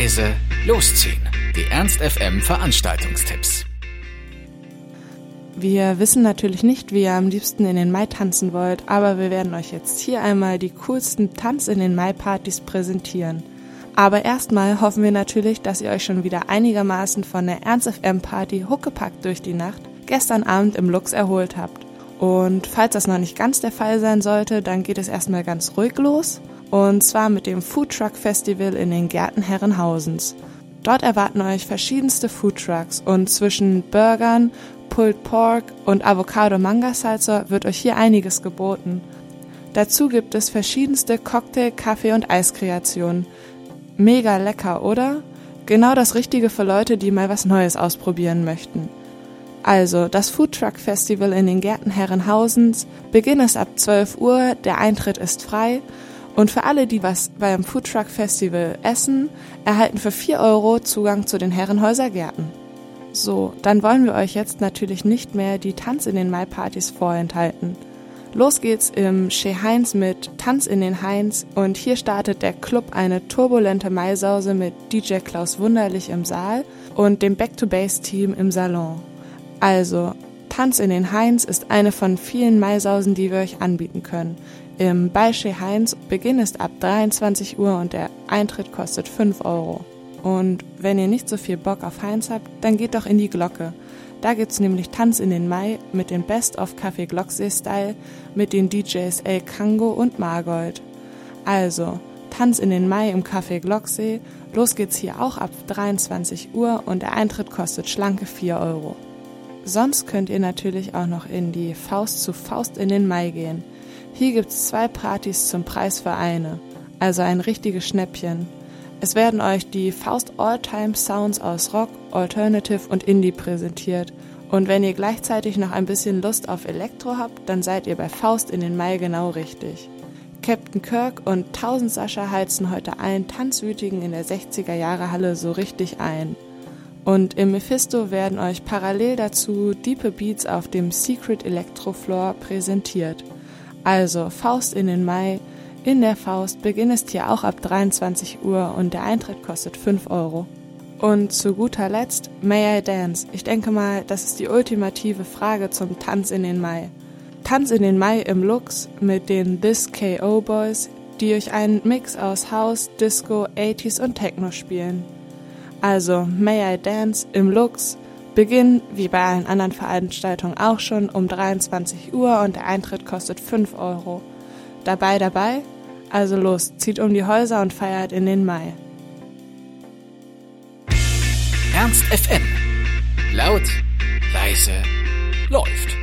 leise, losziehen. Die Ernst FM Veranstaltungstipps. Wir wissen natürlich nicht, wie ihr am liebsten in den Mai tanzen wollt, aber wir werden euch jetzt hier einmal die coolsten Tanz in den Mai-Partys präsentieren. Aber erstmal hoffen wir natürlich, dass ihr euch schon wieder einigermaßen von der Ernst FM Party Huckepackt durch die Nacht gestern Abend im Lux erholt habt. Und falls das noch nicht ganz der Fall sein sollte, dann geht es erstmal ganz ruhig los. Und zwar mit dem Food Truck Festival in den Gärten Herrenhausens. Dort erwarten euch verschiedenste Food Trucks und zwischen Burgern, Pulled Pork und Avocado Manga Salsa wird euch hier einiges geboten. Dazu gibt es verschiedenste Cocktail-, Kaffee- und Eiskreationen. Mega lecker, oder? Genau das Richtige für Leute, die mal was Neues ausprobieren möchten. Also, das Food Truck Festival in den Gärten Herrenhausens, Beginn ist ab 12 Uhr, der Eintritt ist frei und für alle, die was beim Food Truck Festival essen, erhalten für 4 Euro Zugang zu den Herrenhäuser Gärten. So, dann wollen wir euch jetzt natürlich nicht mehr die Tanz in den Mai-Partys vorenthalten. Los geht's im Chez Heinz mit Tanz in den Heinz und hier startet der Club eine turbulente Maisause mit DJ Klaus Wunderlich im Saal und dem Back-to-Base-Team im Salon. Also, Tanz in den Heinz ist eine von vielen Maisausen, die wir euch anbieten können. Im Chez Heinz Beginn ist ab 23 Uhr und der Eintritt kostet 5 Euro. Und wenn ihr nicht so viel Bock auf Heinz habt, dann geht doch in die Glocke. Da gibt's nämlich Tanz in den Mai mit dem Best of Café Glocksee Style mit den DJs El Kango und Margold. Also, Tanz in den Mai im Café Glocksee. Los geht's hier auch ab 23 Uhr und der Eintritt kostet schlanke 4 Euro. Sonst könnt ihr natürlich auch noch in die Faust zu Faust in den Mai gehen. Hier gibt's zwei Partys zum Preis für eine. Also ein richtiges Schnäppchen. Es werden euch die Faust All-Time Sounds aus Rock, Alternative und Indie präsentiert. Und wenn ihr gleichzeitig noch ein bisschen Lust auf Elektro habt, dann seid ihr bei Faust in den Mai genau richtig. Captain Kirk und 1000 Sascha heizen heute allen Tanzwütigen in der 60er Jahre Halle so richtig ein. Und im Mephisto werden euch parallel dazu diepe Beats auf dem Secret Electro Floor präsentiert. Also Faust in den Mai, in der Faust Beginn ist hier auch ab 23 Uhr und der Eintritt kostet 5 Euro. Und zu guter Letzt May I Dance. Ich denke mal, das ist die ultimative Frage zum Tanz in den Mai. Tanz in den Mai im Lux mit den This KO Boys, die euch einen Mix aus House, Disco, 80s und Techno spielen. Also May I Dance im Lux. Beginn, wie bei allen anderen Veranstaltungen auch schon, um 23 Uhr und der Eintritt kostet 5 Euro. Dabei, dabei? Also los, zieht um die Häuser und feiert in den Mai. Ernst FM. Laut, leise, läuft.